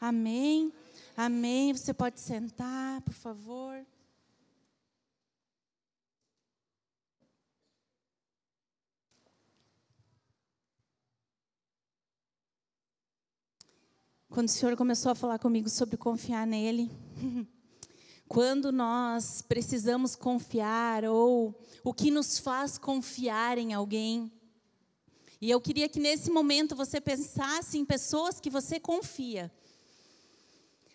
Amém. Amém. Você pode sentar, por favor. Quando o Senhor começou a falar comigo sobre confiar nele, quando nós precisamos confiar ou o que nos faz confiar em alguém. E eu queria que nesse momento você pensasse em pessoas que você confia.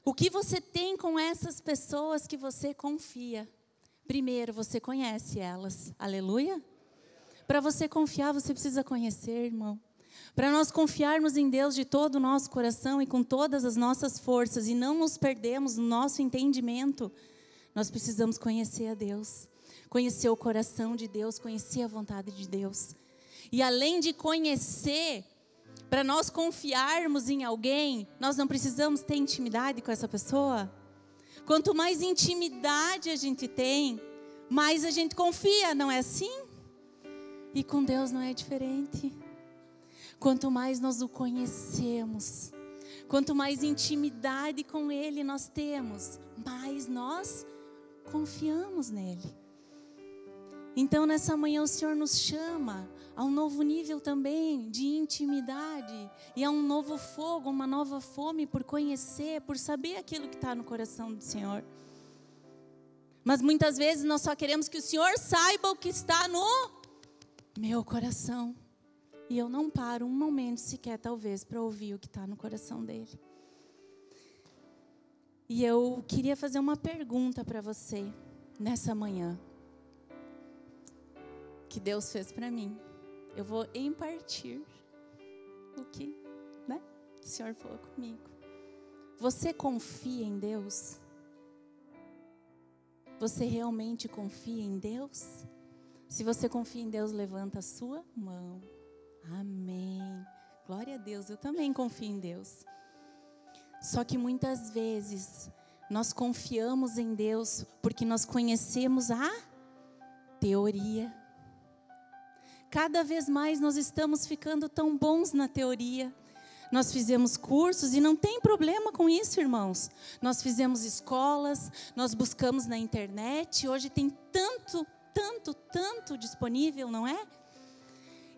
O que você tem com essas pessoas que você confia? Primeiro, você conhece elas. Aleluia? Para você confiar, você precisa conhecer, irmão. Para nós confiarmos em Deus de todo o nosso coração e com todas as nossas forças e não nos perdermos no nosso entendimento, nós precisamos conhecer a Deus, conhecer o coração de Deus, conhecer a vontade de Deus. E além de conhecer, para nós confiarmos em alguém, nós não precisamos ter intimidade com essa pessoa? Quanto mais intimidade a gente tem, mais a gente confia, não é assim? E com Deus não é diferente. Quanto mais nós o conhecemos, quanto mais intimidade com Ele nós temos, mais nós confiamos nele. Então, nessa manhã, o Senhor nos chama a um novo nível também de intimidade e a um novo fogo, uma nova fome por conhecer, por saber aquilo que está no coração do Senhor. Mas muitas vezes nós só queremos que o Senhor saiba o que está no meu coração. E eu não paro um momento sequer, talvez, para ouvir o que está no coração dele. E eu queria fazer uma pergunta para você nessa manhã. Que Deus fez para mim. Eu vou impartir o que né, o Senhor falou comigo. Você confia em Deus? Você realmente confia em Deus? Se você confia em Deus, levanta a sua mão. Amém. Glória a Deus, eu também confio em Deus. Só que muitas vezes nós confiamos em Deus porque nós conhecemos a teoria. Cada vez mais nós estamos ficando tão bons na teoria. Nós fizemos cursos e não tem problema com isso, irmãos. Nós fizemos escolas, nós buscamos na internet, hoje tem tanto, tanto, tanto disponível, não é?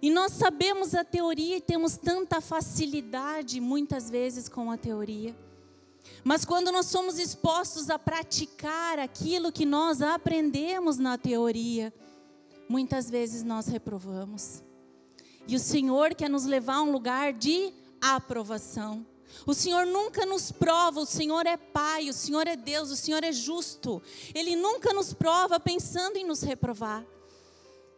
E nós sabemos a teoria e temos tanta facilidade muitas vezes com a teoria. Mas quando nós somos expostos a praticar aquilo que nós aprendemos na teoria, muitas vezes nós reprovamos. E o Senhor quer nos levar a um lugar de aprovação. O Senhor nunca nos prova, o Senhor é Pai, o Senhor é Deus, o Senhor é justo. Ele nunca nos prova pensando em nos reprovar.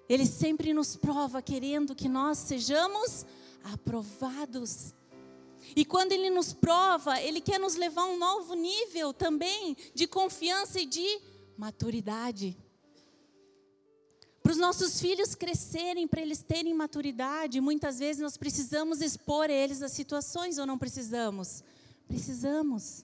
Ele sempre nos prova querendo que nós sejamos aprovados. E quando Ele nos prova, Ele quer nos levar a um novo nível também de confiança e de maturidade. Para os nossos filhos crescerem, para eles terem maturidade, muitas vezes nós precisamos expor eles a situações ou não precisamos? Precisamos.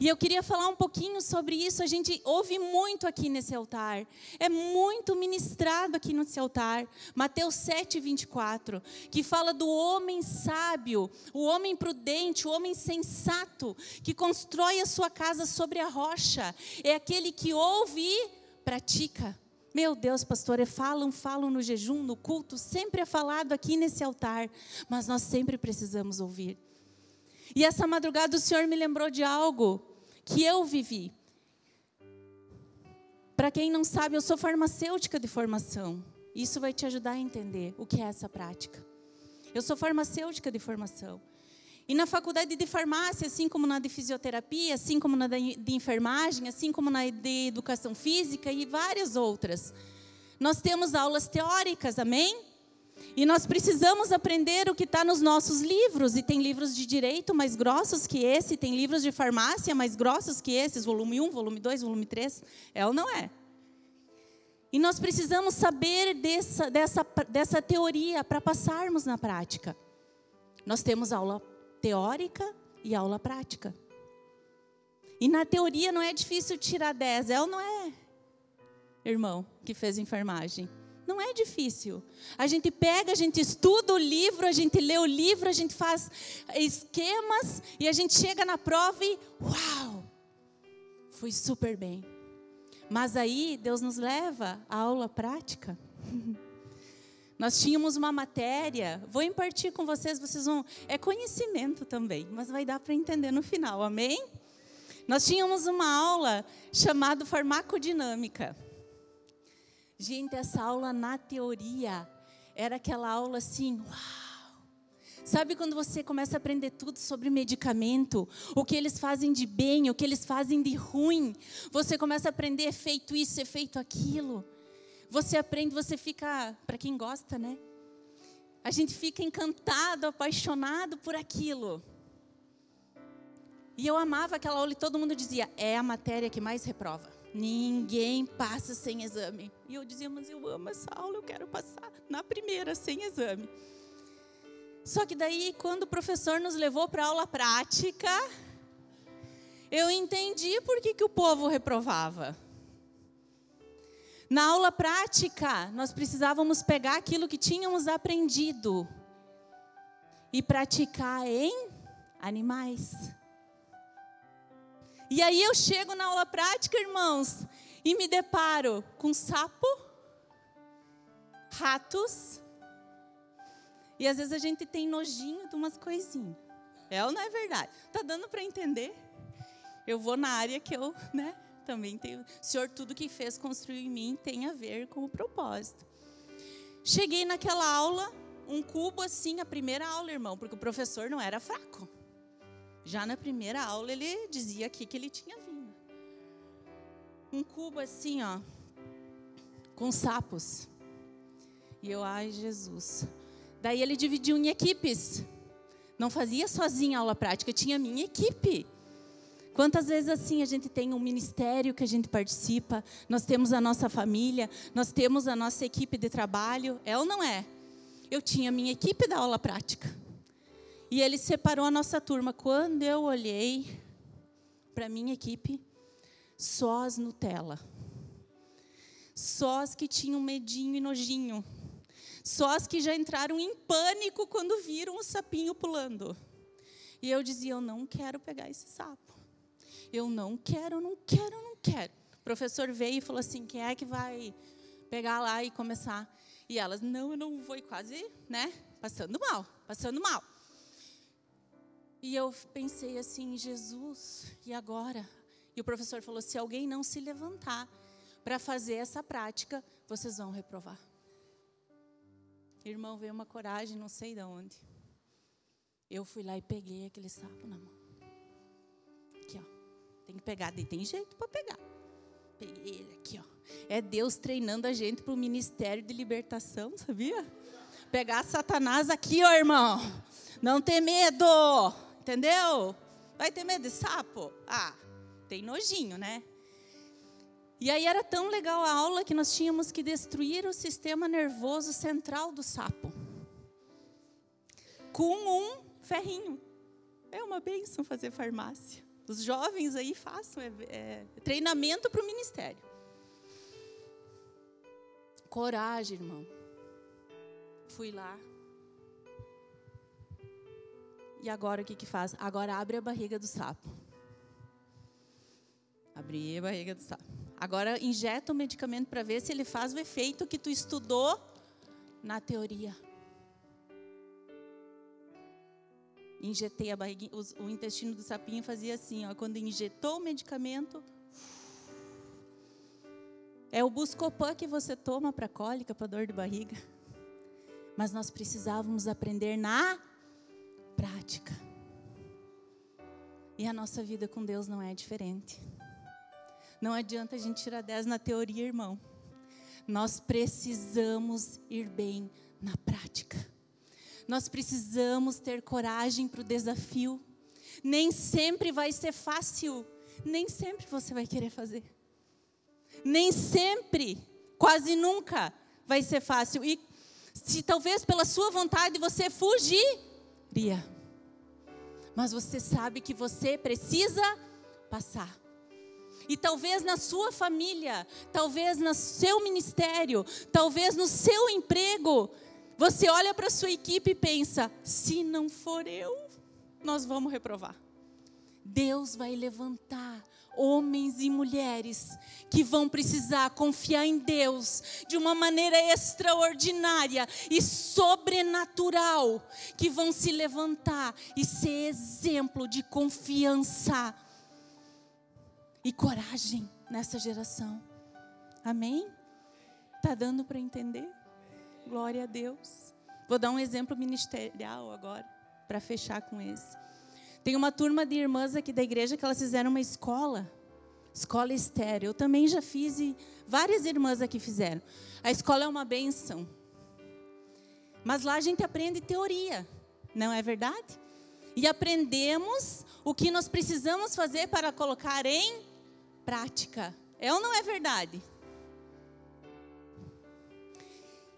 E eu queria falar um pouquinho sobre isso. A gente ouve muito aqui nesse altar. É muito ministrado aqui nesse altar. Mateus 7, 24. Que fala do homem sábio, o homem prudente, o homem sensato, que constrói a sua casa sobre a rocha. É aquele que ouve e pratica. Meu Deus, pastor, é falam, falam no jejum, no culto, sempre é falado aqui nesse altar, mas nós sempre precisamos ouvir. E essa madrugada o Senhor me lembrou de algo que eu vivi. Para quem não sabe, eu sou farmacêutica de formação. Isso vai te ajudar a entender o que é essa prática. Eu sou farmacêutica de formação. E na faculdade de farmácia, assim como na de fisioterapia, assim como na de enfermagem, assim como na de educação física e várias outras, nós temos aulas teóricas, amém? E nós precisamos aprender o que está nos nossos livros. E tem livros de direito mais grossos que esse, tem livros de farmácia mais grossos que esses, volume 1, volume 2, volume 3. É ou não é? E nós precisamos saber dessa, dessa, dessa teoria para passarmos na prática. Nós temos aula teórica e aula prática. E na teoria não é difícil tirar 10, é ou não é? Irmão que fez enfermagem. Não é difícil. A gente pega, a gente estuda o livro, a gente lê o livro, a gente faz esquemas e a gente chega na prova e uau! Fui super bem. Mas aí Deus nos leva à aula prática. Nós tínhamos uma matéria, vou impartir com vocês, vocês vão. É conhecimento também, mas vai dar para entender no final, amém? Nós tínhamos uma aula chamada farmacodinâmica. Gente, essa aula na teoria era aquela aula assim, uau! Sabe quando você começa a aprender tudo sobre medicamento, o que eles fazem de bem, o que eles fazem de ruim? Você começa a aprender efeito isso, efeito aquilo. Você aprende, você fica, para quem gosta, né? A gente fica encantado, apaixonado por aquilo. E eu amava aquela aula e todo mundo dizia: é a matéria que mais reprova. Ninguém passa sem exame. E eu dizia: mas eu amo essa aula, eu quero passar na primeira, sem exame. Só que daí, quando o professor nos levou para aula prática, eu entendi por que, que o povo reprovava. Na aula prática, nós precisávamos pegar aquilo que tínhamos aprendido e praticar em animais. E aí eu chego na aula prática, irmãos, e me deparo com sapo, ratos, e às vezes a gente tem nojinho de umas coisinhas. É ou não é verdade? Tá dando para entender? Eu vou na área que eu, né? Também tem. O Senhor, tudo que fez construir em mim tem a ver com o propósito. Cheguei naquela aula, um cubo assim, a primeira aula, irmão, porque o professor não era fraco. Já na primeira aula ele dizia aqui que ele tinha vindo. Um cubo assim, ó, com sapos. E eu, ai Jesus. Daí ele dividiu em equipes. Não fazia sozinho a aula prática, tinha minha equipe. Quantas vezes assim a gente tem um ministério que a gente participa, nós temos a nossa família, nós temos a nossa equipe de trabalho, é ou não é? Eu tinha minha equipe da aula prática. E ele separou a nossa turma. Quando eu olhei para a minha equipe, só as Nutella. Só as que tinham medinho e nojinho. Só as que já entraram em pânico quando viram o sapinho pulando. E eu dizia: Eu não quero pegar esse sapo. Eu não quero, não quero, não quero. O professor veio e falou assim: quem é que vai pegar lá e começar? E elas, não, eu não vou, e quase, né, passando mal, passando mal. E eu pensei assim, Jesus, e agora? E o professor falou: se alguém não se levantar para fazer essa prática, vocês vão reprovar. Irmão, veio uma coragem, não sei de onde. Eu fui lá e peguei aquele sapo na mão. Tem que pegar, e tem jeito para pegar. Peguei ele aqui, ó. É Deus treinando a gente para o ministério de libertação, sabia? Pegar Satanás aqui, ó, irmão. Não ter medo, entendeu? Vai ter medo de sapo? Ah, tem nojinho, né? E aí era tão legal a aula que nós tínhamos que destruir o sistema nervoso central do sapo. Com um ferrinho. É uma benção fazer farmácia. Os jovens aí façam é, é, treinamento para o ministério. Coragem, irmão. Fui lá. E agora o que que faz? Agora abre a barriga do sapo. Abri a barriga do sapo. Agora injeta o medicamento para ver se ele faz o efeito que tu estudou na teoria. Injetei a barriguinha, o intestino do sapinho fazia assim, ó, quando injetou o medicamento, é o Buscopan que você toma para cólica, para dor de barriga. Mas nós precisávamos aprender na prática. E a nossa vida com Deus não é diferente. Não adianta a gente tirar 10 na teoria, irmão. Nós precisamos ir bem na prática. Nós precisamos ter coragem para o desafio. Nem sempre vai ser fácil, nem sempre você vai querer fazer. Nem sempre, quase nunca vai ser fácil. E se talvez pela sua vontade você fugiria. Mas você sabe que você precisa passar. E talvez na sua família, talvez no seu ministério, talvez no seu emprego, você olha para a sua equipe e pensa: se não for eu, nós vamos reprovar. Deus vai levantar homens e mulheres que vão precisar confiar em Deus de uma maneira extraordinária e sobrenatural, que vão se levantar e ser exemplo de confiança e coragem nessa geração. Amém? Tá dando para entender? Glória a Deus. Vou dar um exemplo ministerial agora, para fechar com esse. Tem uma turma de irmãs aqui da igreja que elas fizeram uma escola, escola estéreo. Eu também já fiz e várias irmãs aqui fizeram. A escola é uma benção. Mas lá a gente aprende teoria, não é verdade? E aprendemos o que nós precisamos fazer para colocar em prática. É ou não é verdade?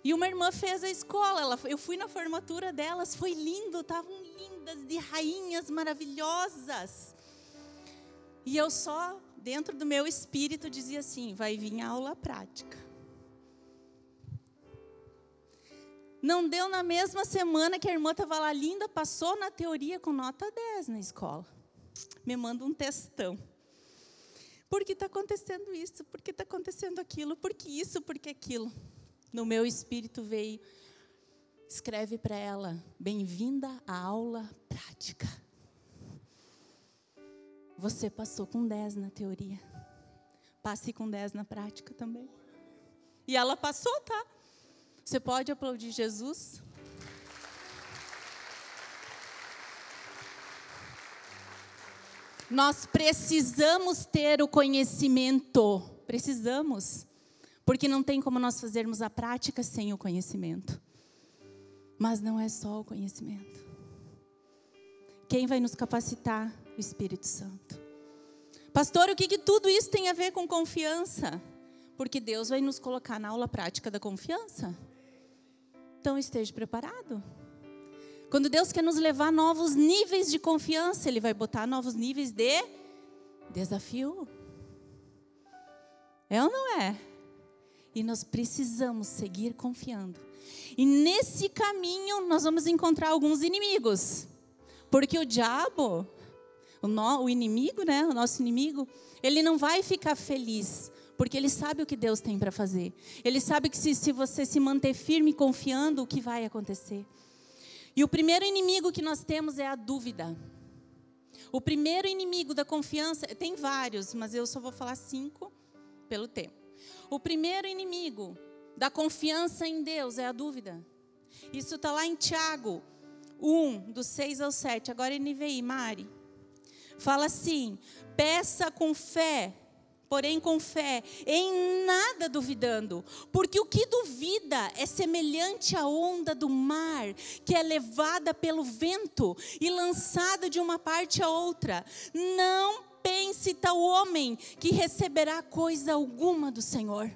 E uma irmã fez a escola, ela, eu fui na formatura delas, foi lindo, estavam lindas, de rainhas maravilhosas. E eu só, dentro do meu espírito, dizia assim: vai vir a aula prática. Não deu na mesma semana que a irmã estava lá linda, passou na teoria com nota 10 na escola. Me manda um textão. Por que está acontecendo isso? Por que está acontecendo aquilo? Por que isso? Por que aquilo? No meu espírito veio, escreve para ela: Bem-vinda à aula prática. Você passou com 10 na teoria. Passe com 10 na prática também. E ela passou, tá? Você pode aplaudir Jesus? Nós precisamos ter o conhecimento. Precisamos. Porque não tem como nós fazermos a prática sem o conhecimento. Mas não é só o conhecimento. Quem vai nos capacitar? O Espírito Santo. Pastor, o que, que tudo isso tem a ver com confiança? Porque Deus vai nos colocar na aula prática da confiança. Então esteja preparado. Quando Deus quer nos levar a novos níveis de confiança, Ele vai botar novos níveis de desafio. É ou não é? E nós precisamos seguir confiando. E nesse caminho nós vamos encontrar alguns inimigos. Porque o diabo, o, no, o inimigo, né, o nosso inimigo, ele não vai ficar feliz porque ele sabe o que Deus tem para fazer. Ele sabe que se, se, você se manter firme confiando, o que vai acontecer. E o primeiro inimigo que nós temos é a dúvida. O primeiro inimigo da confiança, tem vários, mas eu só vou falar cinco pelo tempo. O primeiro inimigo da confiança em Deus é a dúvida. Isso está lá em Tiago 1, do 6 ao 7. Agora NVI, Mari. Fala assim: peça com fé, porém com fé, em nada duvidando, porque o que duvida é semelhante à onda do mar, que é levada pelo vento e lançada de uma parte a outra. Não pense tal homem que receberá coisa alguma do Senhor.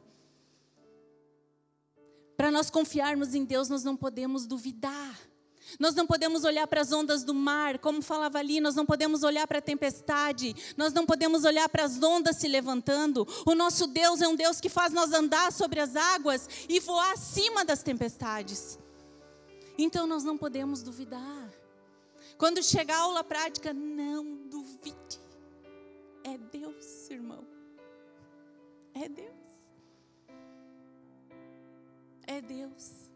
Para nós confiarmos em Deus, nós não podemos duvidar. Nós não podemos olhar para as ondas do mar, como falava ali, nós não podemos olhar para a tempestade, nós não podemos olhar para as ondas se levantando. O nosso Deus é um Deus que faz nós andar sobre as águas e voar acima das tempestades. Então nós não podemos duvidar. Quando chegar a aula prática, não duvide. É Deus, irmão. É Deus. É Deus.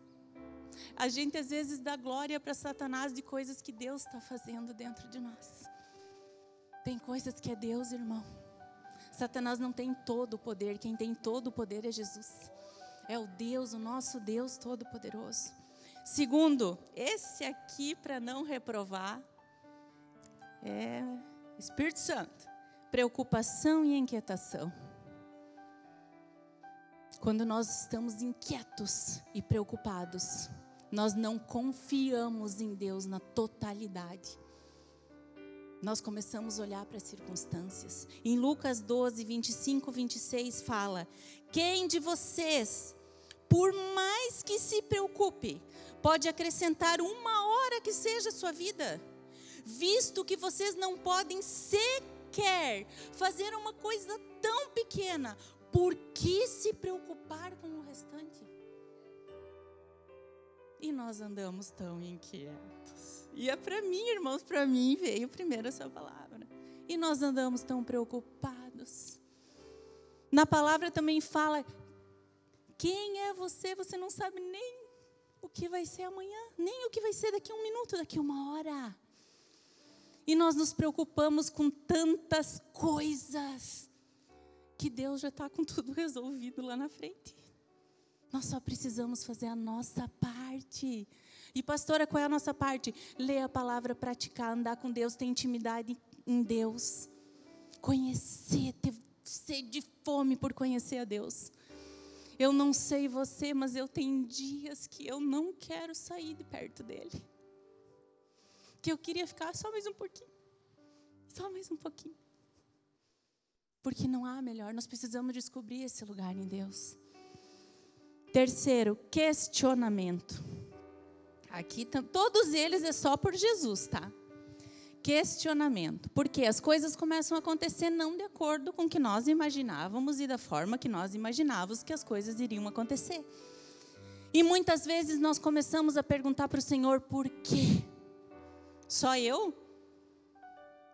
A gente às vezes dá glória para Satanás de coisas que Deus está fazendo dentro de nós. Tem coisas que é Deus, irmão. Satanás não tem todo o poder, quem tem todo o poder é Jesus. É o Deus, o nosso Deus Todo-Poderoso. Segundo, esse aqui para não reprovar é Espírito Santo preocupação e inquietação. Quando nós estamos inquietos e preocupados, nós não confiamos em Deus na totalidade. Nós começamos a olhar para as circunstâncias. Em Lucas 12, 25, 26 fala: Quem de vocês, por mais que se preocupe, pode acrescentar uma hora que seja a sua vida? Visto que vocês não podem ser quer fazer uma coisa tão pequena, por que se preocupar com o restante? E nós andamos tão inquietos. E é para mim, irmãos, para mim veio primeiro essa palavra. E nós andamos tão preocupados. Na palavra também fala: quem é você? Você não sabe nem o que vai ser amanhã, nem o que vai ser daqui a um minuto, daqui a uma hora. E nós nos preocupamos com tantas coisas que Deus já está com tudo resolvido lá na frente. Nós só precisamos fazer a nossa parte. E pastora, qual é a nossa parte? Ler a palavra, praticar, andar com Deus, ter intimidade em Deus. Conhecer, ter sede de fome por conhecer a Deus. Eu não sei você, mas eu tenho dias que eu não quero sair de perto dele. Que eu queria ficar só mais um pouquinho. Só mais um pouquinho. Porque não há melhor, nós precisamos descobrir esse lugar em Deus. Terceiro, questionamento. Aqui todos eles é só por Jesus, tá? Questionamento. Porque as coisas começam a acontecer não de acordo com o que nós imaginávamos e da forma que nós imaginávamos que as coisas iriam acontecer. E muitas vezes nós começamos a perguntar para o Senhor por quê? Só eu?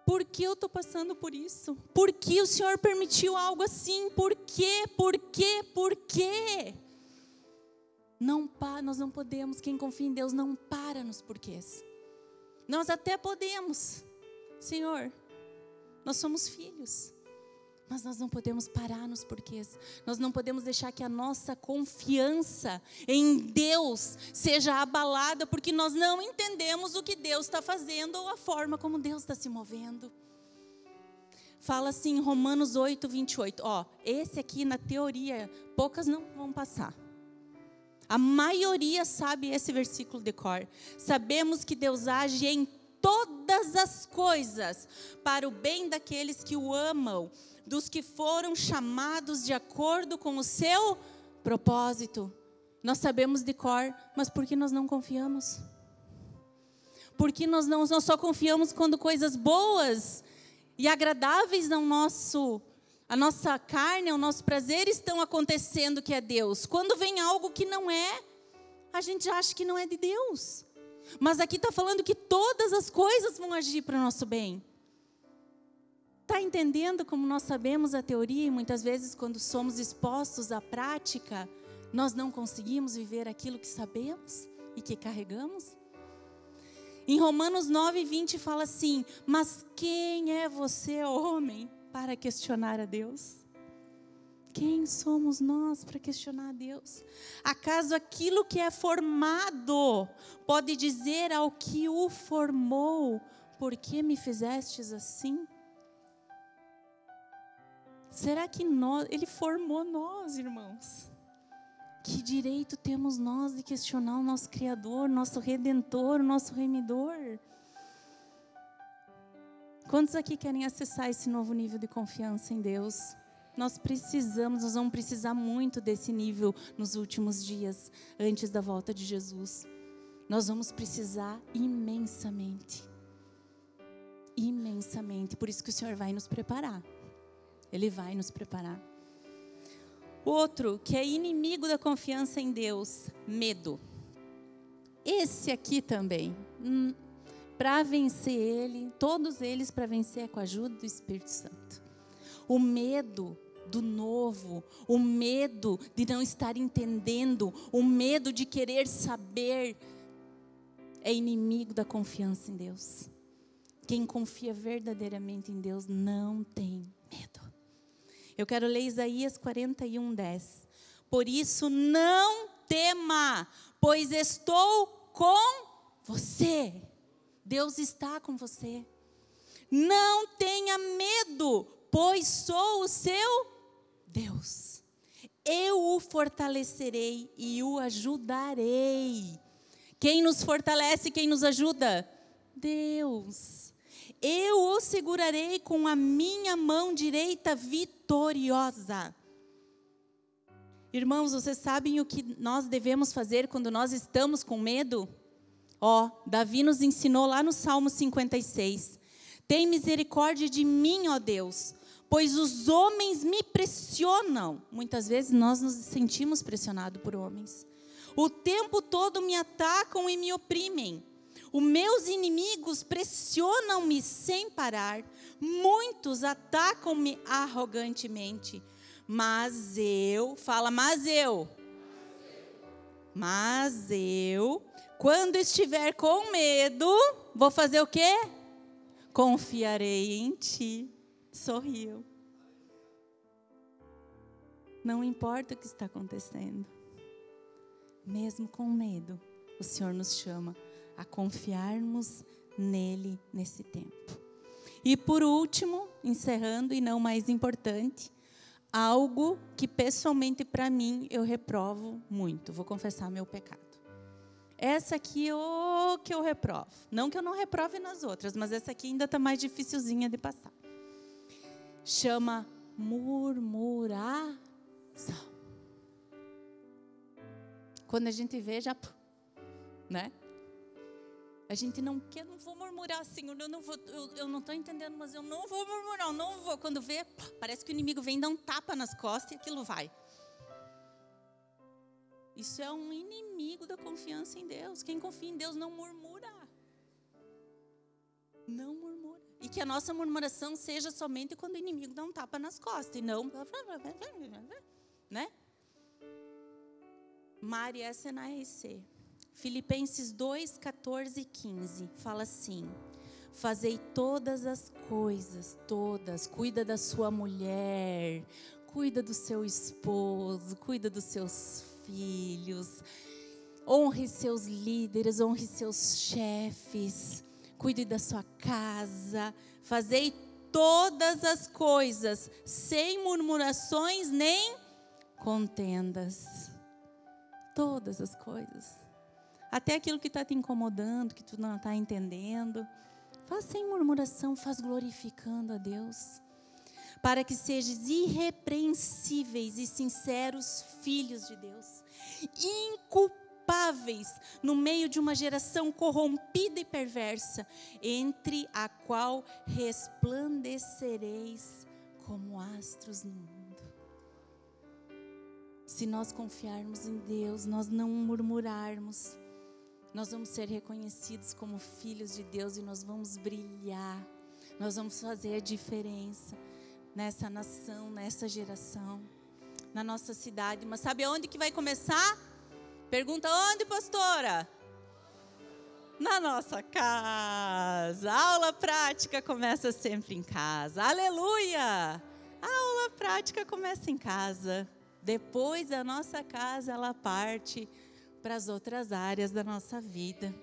Por que eu estou passando por isso? Por que o Senhor permitiu algo assim? Por quê? Por quê? Por quê? Não para, nós não podemos, quem confia em Deus não para nos porquês. Nós até podemos, Senhor, nós somos filhos, mas nós não podemos parar nos porquês. Nós não podemos deixar que a nossa confiança em Deus seja abalada porque nós não entendemos o que Deus está fazendo ou a forma como Deus está se movendo. Fala assim em Romanos 8, 28. Ó, esse aqui na teoria, poucas não vão passar. A maioria sabe esse versículo de cor. Sabemos que Deus age em as coisas para o bem daqueles que o amam, dos que foram chamados de acordo com o seu propósito. Nós sabemos de cor, mas por que nós não confiamos? Porque nós não nós só confiamos quando coisas boas e agradáveis no nosso a nossa carne, o nosso prazer estão acontecendo que é Deus. Quando vem algo que não é, a gente acha que não é de Deus. Mas aqui está falando que todas as coisas vão agir para o nosso bem. Está entendendo como nós sabemos a teoria e muitas vezes, quando somos expostos à prática, nós não conseguimos viver aquilo que sabemos e que carregamos? Em Romanos 9, 20 fala assim: Mas quem é você, homem, para questionar a Deus? Quem somos nós para questionar a Deus? Acaso aquilo que é formado pode dizer ao que o formou: Por que me fizestes assim? Será que nós, ele formou nós, irmãos? Que direito temos nós de questionar o nosso Criador, nosso Redentor, nosso Remidor? Quantos aqui querem acessar esse novo nível de confiança em Deus? Nós precisamos, nós vamos precisar muito desse nível nos últimos dias, antes da volta de Jesus. Nós vamos precisar imensamente. Imensamente. Por isso que o Senhor vai nos preparar. Ele vai nos preparar. Outro que é inimigo da confiança em Deus, medo. Esse aqui também. Hum, para vencer ele, todos eles para vencer é com a ajuda do Espírito Santo. O medo do novo, o medo de não estar entendendo, o medo de querer saber, é inimigo da confiança em Deus. Quem confia verdadeiramente em Deus não tem medo. Eu quero ler Isaías 41, 10. Por isso não tema, pois estou com você. Deus está com você. Não tenha medo, pois sou o seu Deus. Eu o fortalecerei e o ajudarei. Quem nos fortalece, quem nos ajuda? Deus. Eu o segurarei com a minha mão direita vitoriosa. Irmãos, vocês sabem o que nós devemos fazer quando nós estamos com medo? Ó, Davi nos ensinou lá no Salmo 56. Tem misericórdia de mim, ó Deus, pois os homens me pressionam. Muitas vezes nós nos sentimos pressionados por homens. O tempo todo me atacam e me oprimem. Os meus inimigos pressionam-me sem parar. Muitos atacam-me arrogantemente. Mas eu, fala, mas eu. Mas eu, quando estiver com medo, vou fazer o quê? Confiarei em ti. Sorriu. Não importa o que está acontecendo mesmo com medo, o Senhor nos chama a confiarmos nele nesse tempo. E por último, encerrando e não mais importante, algo que pessoalmente para mim eu reprovo muito, vou confessar meu pecado. Essa aqui o que eu reprovo. Não que eu não reprove nas outras, mas essa aqui ainda está mais dificilzinha de passar. Chama murmuração. Quando a gente vê, já. Né? A gente não quer, não vou murmurar, Senhor, eu não vou, eu, eu não estou entendendo, mas eu não vou murmurar, eu não vou. Quando vê, parece que o inimigo vem dar um tapa nas costas e aquilo vai. Isso é um inimigo da confiança em Deus. Quem confia em Deus não murmura. Não murmura. E que a nossa murmuração seja somente quando o inimigo dá um tapa nas costas e não. Né? Mari SNAEC. Filipenses 2, 14 e 15 fala assim: Fazei todas as coisas, todas, cuida da sua mulher, cuida do seu esposo, cuida dos seus filhos, honre seus líderes, honre seus chefes, cuide da sua casa, fazei todas as coisas, sem murmurações nem contendas todas as coisas. Até aquilo que está te incomodando, que tu não está entendendo. Faz sem murmuração, faz glorificando a Deus. Para que sejas irrepreensíveis e sinceros filhos de Deus, inculpáveis no meio de uma geração corrompida e perversa, entre a qual resplandecereis como astros no mundo. Se nós confiarmos em Deus, nós não murmurarmos, nós vamos ser reconhecidos como filhos de Deus e nós vamos brilhar. Nós vamos fazer a diferença nessa nação, nessa geração, na nossa cidade. Mas sabe aonde que vai começar? Pergunta onde, pastora? Na nossa casa. A aula prática começa sempre em casa. Aleluia! A aula prática começa em casa. Depois a nossa casa, ela parte para as outras áreas da nossa vida.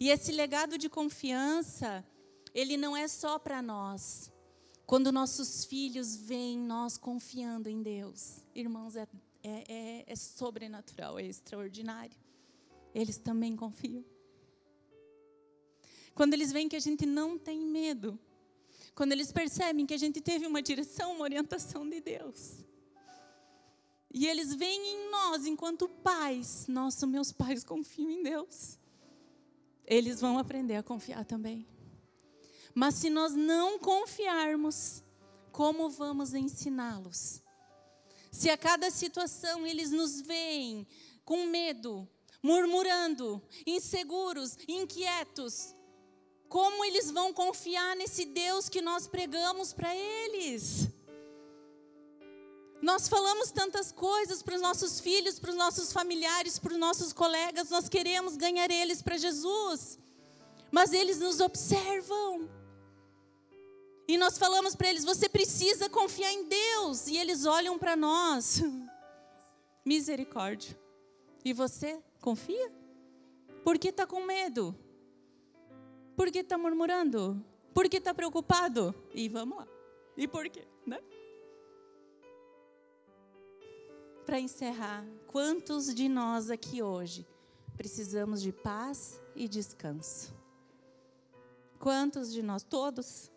E esse legado de confiança, ele não é só para nós. Quando nossos filhos veem nós confiando em Deus, irmãos, é, é, é, é sobrenatural, é extraordinário. Eles também confiam. Quando eles veem que a gente não tem medo, quando eles percebem que a gente teve uma direção, uma orientação de Deus, e eles veem em nós, enquanto pais, nossa, meus pais confiam em Deus. Eles vão aprender a confiar também. Mas se nós não confiarmos, como vamos ensiná-los? Se a cada situação eles nos veem com medo, murmurando, inseguros, inquietos, como eles vão confiar nesse Deus que nós pregamos para eles? Nós falamos tantas coisas para os nossos filhos, para os nossos familiares, para os nossos colegas, nós queremos ganhar eles para Jesus, mas eles nos observam. E nós falamos para eles: você precisa confiar em Deus, e eles olham para nós. Misericórdia. E você confia? Por que está com medo? Por que está murmurando? Por que está preocupado? E vamos lá. E por quê? Né? para encerrar, quantos de nós aqui hoje precisamos de paz e descanso? Quantos de nós? Todos.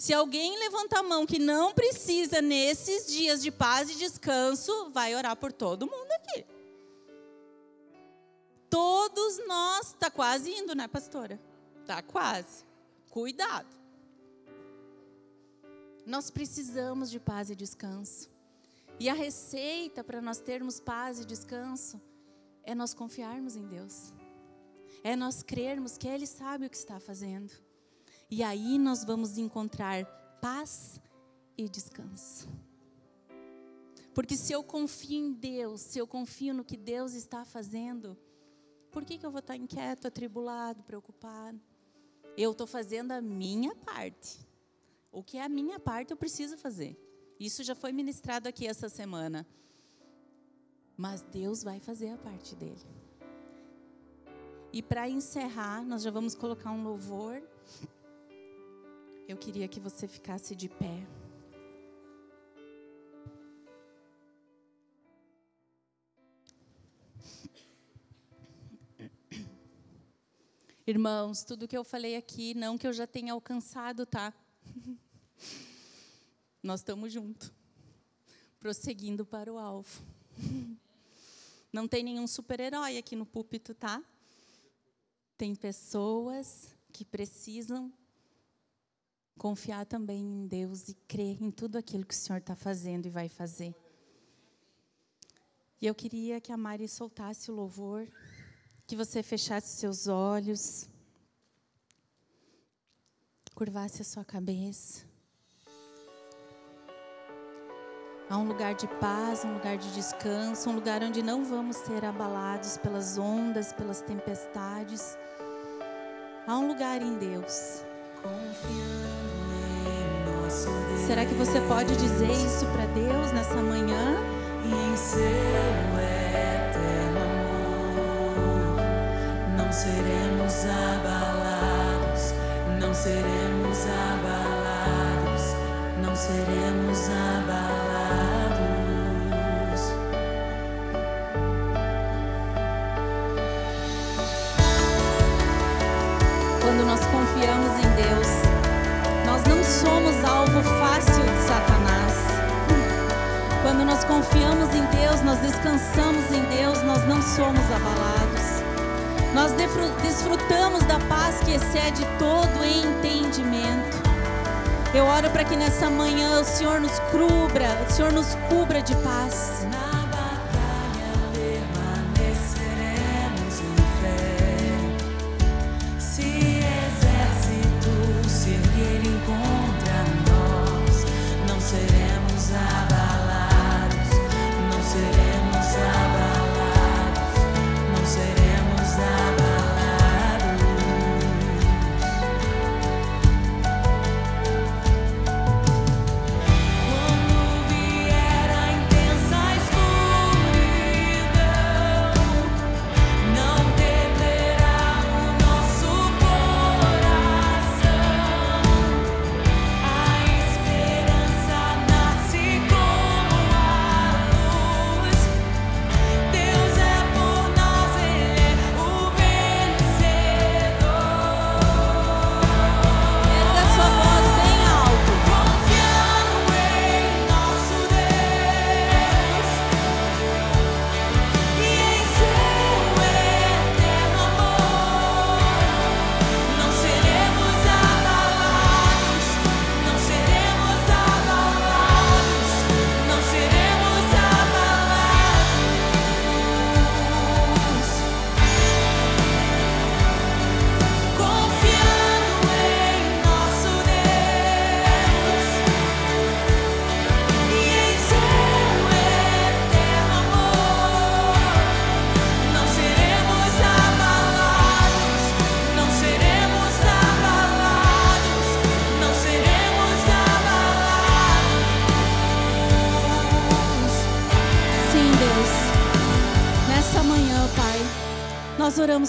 Se alguém levanta a mão que não precisa nesses dias de paz e descanso, vai orar por todo mundo aqui. Todos nós, está quase indo, né, pastora? Está quase. cuidado. Nós precisamos de paz e descanso. E a receita para nós termos paz e descanso é nós confiarmos em Deus. É nós crermos que Ele sabe o que está fazendo. E aí nós vamos encontrar paz e descanso. Porque se eu confio em Deus, se eu confio no que Deus está fazendo, por que, que eu vou estar inquieto, atribulado, preocupado? Eu estou fazendo a minha parte. O que é a minha parte eu preciso fazer. Isso já foi ministrado aqui essa semana. Mas Deus vai fazer a parte dele. E para encerrar, nós já vamos colocar um louvor. Eu queria que você ficasse de pé. Irmãos, tudo que eu falei aqui, não que eu já tenha alcançado, tá? Nós estamos juntos, prosseguindo para o alvo. Não tem nenhum super-herói aqui no púlpito, tá? Tem pessoas que precisam confiar também em Deus e crer em tudo aquilo que o Senhor está fazendo e vai fazer. E eu queria que a Mari soltasse o louvor, que você fechasse seus olhos, curvasse a sua cabeça. Há um lugar de paz, um lugar de descanso, um lugar onde não vamos ser abalados pelas ondas, pelas tempestades. Há um lugar em Deus. Será que você pode dizer isso para Deus nessa manhã? Em seu eterno amor, não seremos abalados, não seremos abalados, não seremos abalados. Quando nós confiamos em Deus, nós não somos alvo fácil de Satanás. Quando nós confiamos em Deus, nós descansamos em Deus, nós não somos abalados. Nós desfrutamos da paz que excede todo entendimento. Eu oro para que nessa manhã o Senhor nos cubra, o Senhor nos cubra de paz.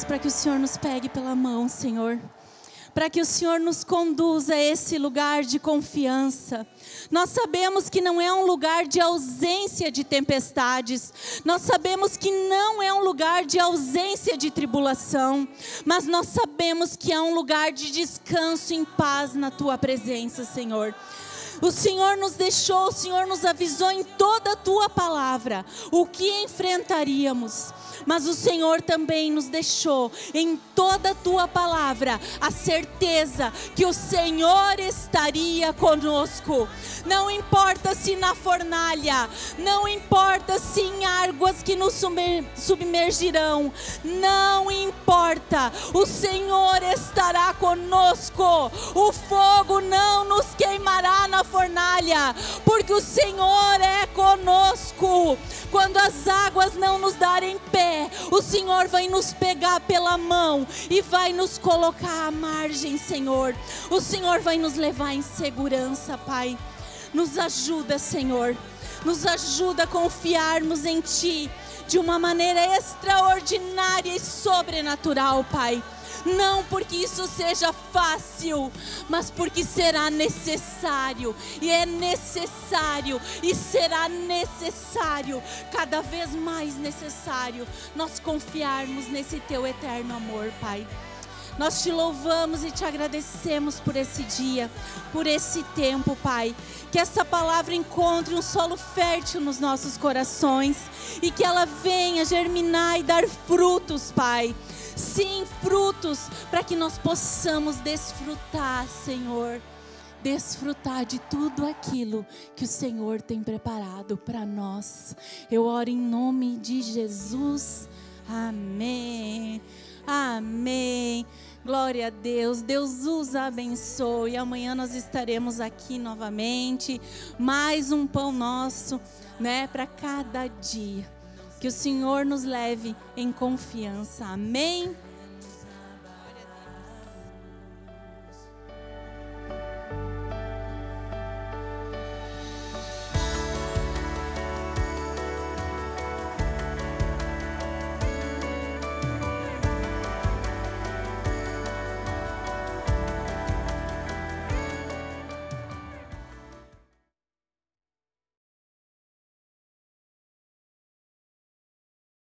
Para que o Senhor nos pegue pela mão, Senhor. Para que o Senhor nos conduza a esse lugar de confiança. Nós sabemos que não é um lugar de ausência de tempestades. Nós sabemos que não é um lugar de ausência de tribulação. Mas nós sabemos que é um lugar de descanso em paz na tua presença, Senhor. O Senhor nos deixou, o Senhor nos avisou em toda a tua palavra o que enfrentaríamos. Mas o Senhor também nos deixou em toda a tua palavra a certeza que o Senhor estaria conosco. Não importa se na fornalha, não importa se em águas que nos submer- submergirão, não importa, o Senhor estará conosco. O fogo não nos queimará na fornalha, porque o Senhor é conosco. Quando as águas não nos darem pé, o Senhor vai nos pegar pela mão e vai nos colocar à margem, Senhor. O Senhor vai nos levar em segurança, Pai. Nos ajuda, Senhor. Nos ajuda a confiarmos em Ti de uma maneira extraordinária e sobrenatural, Pai. Não porque isso seja fácil, mas porque será necessário, e é necessário, e será necessário, cada vez mais necessário, nós confiarmos nesse Teu eterno amor, Pai. Nós te louvamos e te agradecemos por esse dia, por esse tempo, Pai. Que essa palavra encontre um solo fértil nos nossos corações e que ela venha germinar e dar frutos, Pai. Sim, frutos, para que nós possamos desfrutar, Senhor. Desfrutar de tudo aquilo que o Senhor tem preparado para nós. Eu oro em nome de Jesus. Amém. Amém. Glória a Deus. Deus os abençoe. Amanhã nós estaremos aqui novamente. Mais um pão nosso, né, para cada dia. Que o Senhor nos leve em confiança. Amém.